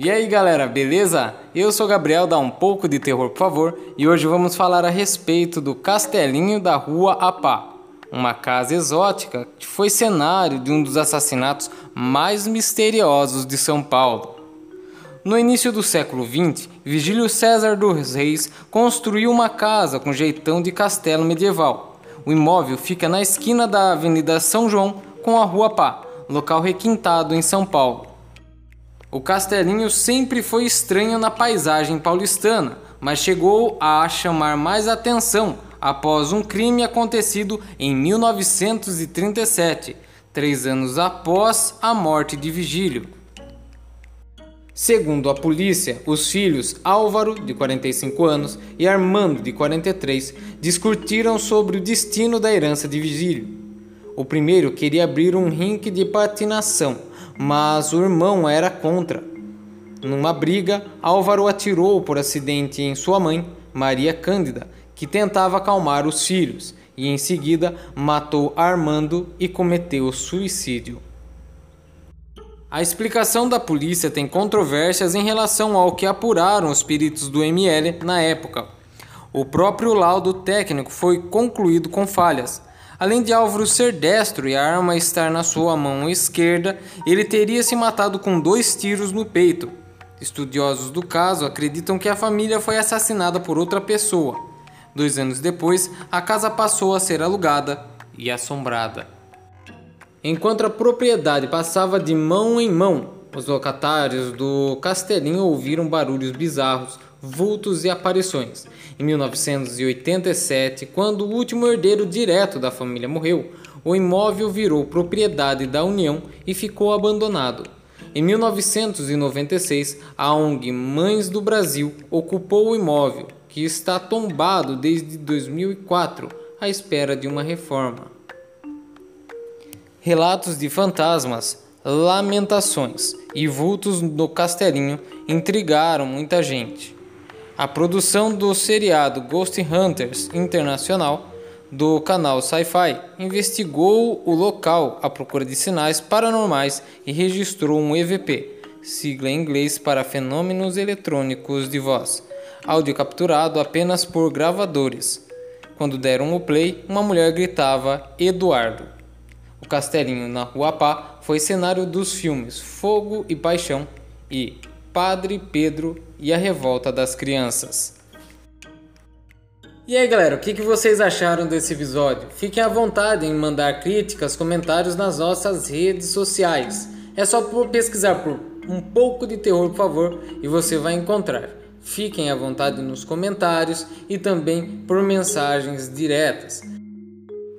E aí galera, beleza? Eu sou Gabriel da Um Pouco de Terror, por favor, e hoje vamos falar a respeito do Castelinho da Rua Apá, uma casa exótica que foi cenário de um dos assassinatos mais misteriosos de São Paulo. No início do século XX, Vigílio César dos Reis construiu uma casa com jeitão de castelo medieval. O imóvel fica na esquina da Avenida São João com a Rua Pá, local requintado em São Paulo. O castelinho sempre foi estranho na paisagem paulistana, mas chegou a chamar mais atenção após um crime acontecido em 1937, três anos após a morte de Vigílio. Segundo a polícia, os filhos Álvaro, de 45 anos, e Armando, de 43, discutiram sobre o destino da herança de Vigílio. O primeiro queria abrir um rink de patinação, mas o irmão era contra. Numa briga, Álvaro atirou por acidente em sua mãe, Maria Cândida, que tentava acalmar os filhos, e em seguida matou Armando e cometeu suicídio. A explicação da polícia tem controvérsias em relação ao que apuraram os peritos do ML na época. O próprio laudo técnico foi concluído com falhas. Além de Álvaro ser destro e a arma estar na sua mão esquerda, ele teria se matado com dois tiros no peito. Estudiosos do caso acreditam que a família foi assassinada por outra pessoa. Dois anos depois, a casa passou a ser alugada e assombrada. Enquanto a propriedade passava de mão em mão, os locatários do castelinho ouviram barulhos bizarros, vultos e aparições. Em 1987, quando o último herdeiro direto da família morreu, o imóvel virou propriedade da União e ficou abandonado. Em 1996, a ONG Mães do Brasil ocupou o imóvel, que está tombado desde 2004, à espera de uma reforma relatos de fantasmas, lamentações e vultos no castelinho intrigaram muita gente. A produção do seriado Ghost Hunters Internacional do canal Sci-Fi investigou o local à procura de sinais paranormais e registrou um EVP, sigla em inglês para fenômenos eletrônicos de voz, áudio capturado apenas por gravadores. Quando deram o play, uma mulher gritava Eduardo. O castelinho na Rua Pá foi cenário dos filmes Fogo e Paixão e Padre Pedro e a Revolta das Crianças. E aí galera, o que, que vocês acharam desse episódio? Fiquem à vontade em mandar críticas, comentários nas nossas redes sociais. É só pesquisar por um pouco de terror, por favor, e você vai encontrar. Fiquem à vontade nos comentários e também por mensagens diretas.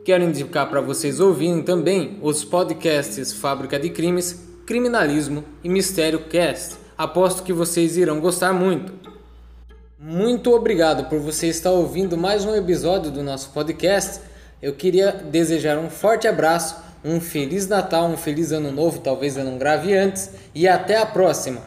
Quero indicar para vocês ouvirem também os podcasts Fábrica de Crimes, Criminalismo e Mistério Cast. Aposto que vocês irão gostar muito. Muito obrigado por você estar ouvindo mais um episódio do nosso podcast. Eu queria desejar um forte abraço, um feliz Natal, um feliz ano novo, talvez eu não grave antes, e até a próxima.